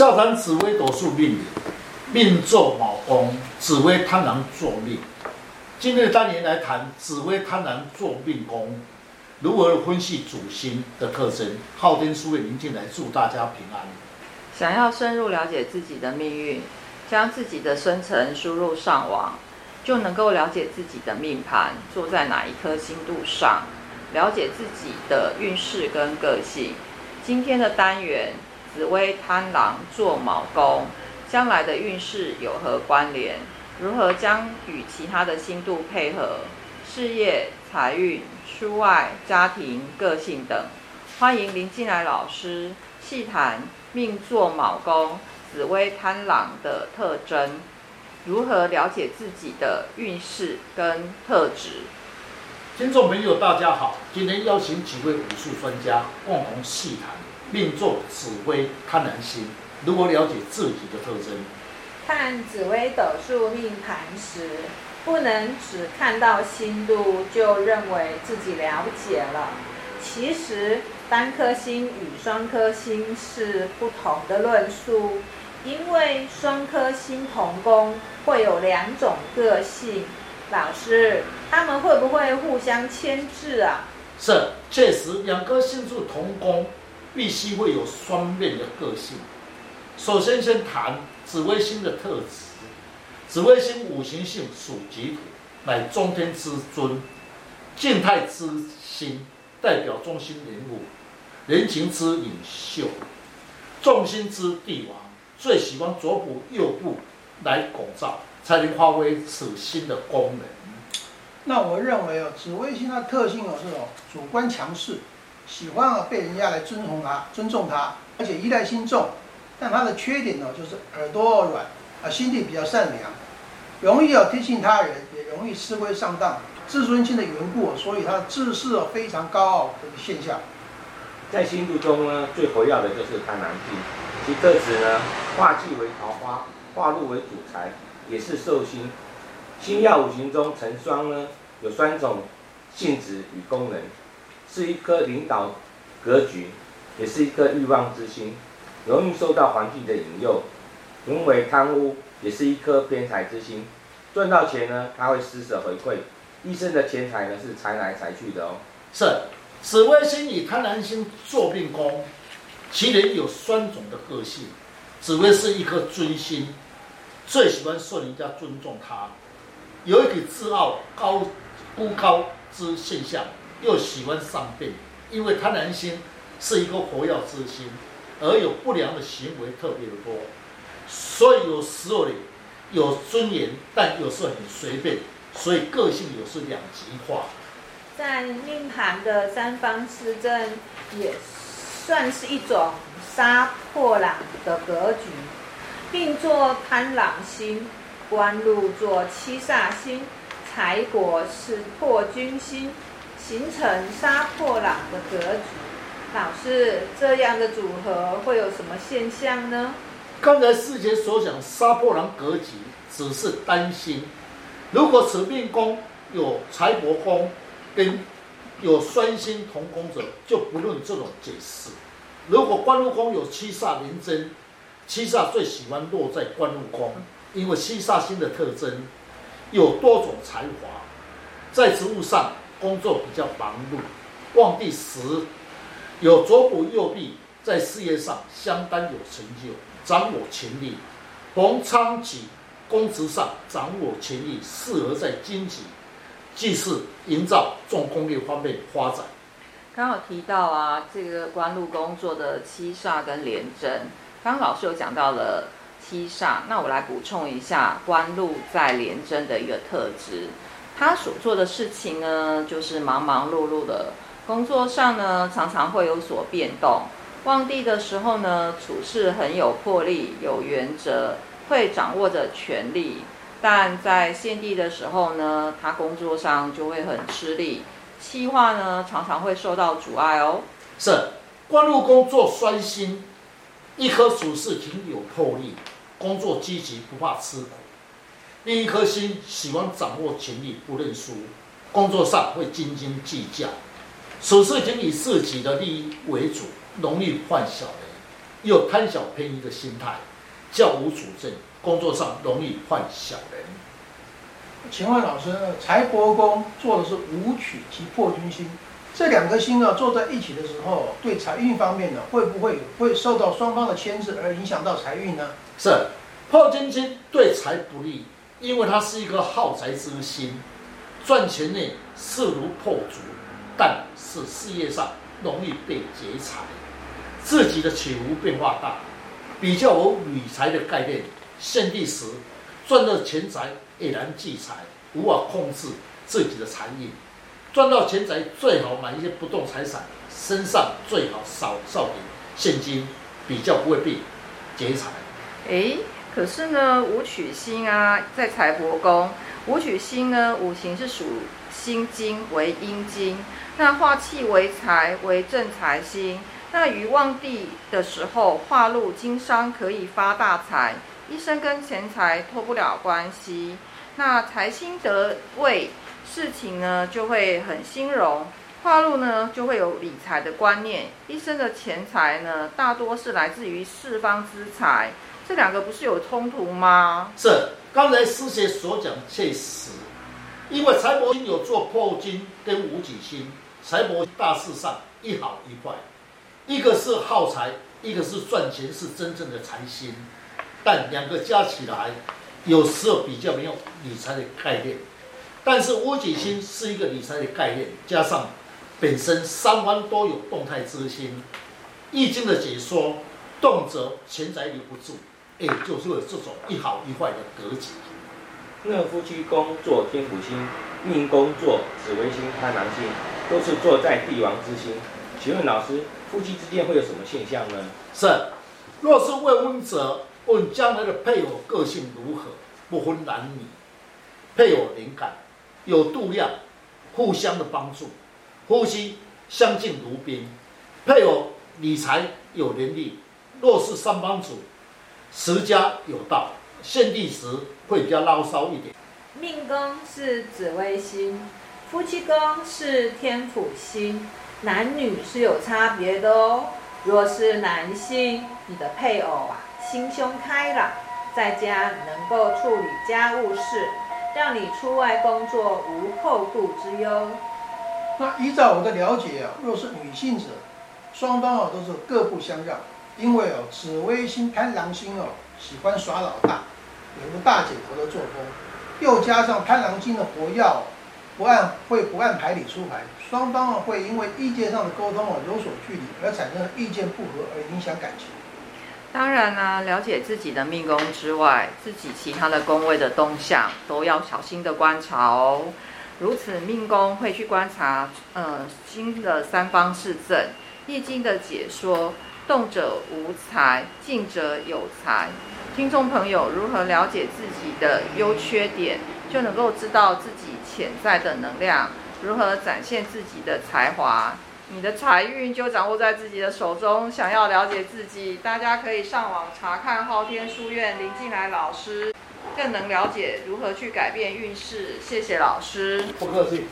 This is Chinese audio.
笑谈紫微斗数命理，命坐卯宫，紫微贪狼坐命。今日单元来谈紫微贪狼坐命宫，如何分析主星的特征。昊天书院林进来祝大家平安。想要深入了解自己的命运，将自己的生辰输入上网，就能够了解自己的命盘坐在哪一颗星度上，了解自己的运势跟个性。今天的单元。紫微贪狼坐卯宫，将来的运势有何关联？如何将与其他的星度配合？事业、财运、出外、家庭、个性等。欢迎林进来老师细谈命坐卯宫、紫微贪狼的特征，如何了解自己的运势跟特质？听众朋友，大家好，今天邀请几位武术专家共同细谈。命坐紫微贪婪星，如何了解自己的特征？看紫微斗数命盘时，不能只看到星度就认为自己了解了。其实单颗星与双颗星是不同的论述，因为双颗星同宫会有两种个性。老师，他们会不会互相牵制啊？是，确实两颗星数同宫。必须会有双面的个性。首先，先谈紫微星的特质。紫微星五行性属己土，乃中天之尊，静态之星，代表中心人物，人情之领袖，众星之帝王，最喜欢左补右补来拱照，才能发挥此星的功能。那我认为哦，紫微星它的特性哦是哦，主观强势。喜欢啊，被人家来尊崇他、尊重他，而且依赖心重。但他的缺点呢，就是耳朵软啊，心地比较善良，容易啊听信他人，也容易吃亏上当。自尊心的缘故，所以他自视非常高傲的一个现象。在星度中呢，最活跃的就是贪狼星，其特质呢，化忌为桃花，化禄为主财，也是寿星。星曜五行中成双呢，有三种性质与功能。是一颗领导格局，也是一颗欲望之心，容易受到环境的引诱，沦为贪污，也是一颗偏财之心。赚到钱呢，他会施舍回馈，一生的钱财呢是财来财去的哦。是，紫微星与贪婪星坐命宫，其人有双种的个性。紫微是一颗尊星，最喜欢受人家尊重他，有一点自傲、高孤高之现象。又喜欢上辈，因为贪狼星是一个活跃之星，而有不良的行为特别的多，所以有时候有尊严，但有时候很随便，所以个性有时两极化。在命盘的三方四正，也算是一种杀破狼的格局。命坐贪狼星，官禄坐七煞星，财帛是破军星。形成杀破狼的格局，老师，这样的组合会有什么现象呢？刚才师姐所讲杀破狼格局只是担心，如果此命宫有财帛宫跟有双星同宫者，就不论这种解释。如果官禄宫有七煞连针，七煞最喜欢落在官禄宫，因为七煞星的特征有多种才华，在职务上。工作比较忙碌，旺地时有左补右臂，在事业上相当有成就，掌握权力。逢昌吉，公职上掌握权力，适合在经济、技术、营造、重工业方面发展。刚好提到啊，这个官禄工作的七煞跟廉贞，刚刚老师有讲到了七煞，那我来补充一下官禄在廉贞的一个特质。他所做的事情呢，就是忙忙碌碌的。工作上呢，常常会有所变动。旺地的时候呢，处事很有魄力、有原则，会掌握着权力。但在陷地的时候呢，他工作上就会很吃力，企划呢常常会受到阻碍哦。是，官禄工作双星，一颗处事挺有魄力，工作积极，不怕吃苦。另一颗星喜欢掌握权力，不认输，工作上会斤斤计较，处事情以自己的利益为主，容易犯小人。有贪小便宜的心态，较无主见，工作上容易犯小人。请问老师，财帛宫做的是武曲及破军星，这两颗星呢坐在一起的时候，对财运方面呢，会不会会受到双方的牵制而影响到财运呢？是，破军星对财不利，因为它是一个耗财之心，赚钱呢势如破竹，但是事业上容易被劫财，自己的起伏变化大，比较有理财的概念，现地时赚到钱财。毅然聚财，无法控制自己的财运。赚到钱财最好买一些不动产，身上最好少少点现金，比较不会被劫财。哎，可是呢，武曲星啊，在财帛宫，武曲星呢，五行是属辛金为阴金，那化气为财为正财星。那于旺地的时候，化禄经商可以发大财，一生跟钱财脱不了关系。那财星得位，事情呢就会很兴隆，化禄呢就会有理财的观念，一生的钱财呢大多是来自于四方之财，这两个不是有冲突吗？是，刚才师姐所讲确实，因为财帛星有做破军跟无己星，财帛大事上一好一坏，一个是耗财，一个是赚钱，是真正的财星，但两个加起来。有时候比较没有理财的概念，但是武曲星是一个理财的概念，加上本身三方都有动态之心，易经的解说，动辄钱财留不住，也就是有这种一好一坏的格局。那夫妻宫坐天府星，命宫坐紫微星、贪狼星，都是坐在帝王之星。请问老师，夫妻之间会有什么现象呢？是，若是未婚者。问将来的配偶个性如何？不分男女，配偶灵感，有度量，互相的帮助，夫妻相敬如宾。配偶理财有能力，若是三帮主，持家有道，献地时会比较牢骚一点。命宫是紫微星，夫妻宫是天府星，男女是有差别的哦。若是男性，你的配偶啊。心胸开朗，在家能够处理家务事，让你出外工作无后顾之忧。那依照我的了解啊，若是女性者，双方啊都是各不相让，因为哦紫微星贪狼星哦喜欢耍老大，有个大姐头的作风，又加上贪狼星的活跃，不按会不按牌理出牌，双方啊会因为意见上的沟通哦有所距离，而产生意见不合而影响感情。当然呢、啊，了解自己的命宫之外，自己其他的宫位的动向都要小心的观察哦。如此命宫会去观察，呃，新的三方四正，易经的解说，动者无才，静者有才。听众朋友如何了解自己的优缺点，就能够知道自己潜在的能量，如何展现自己的才华。你的财运就掌握在自己的手中。想要了解自己，大家可以上网查看昊天书院林进来老师，更能了解如何去改变运势。谢谢老师。不客气。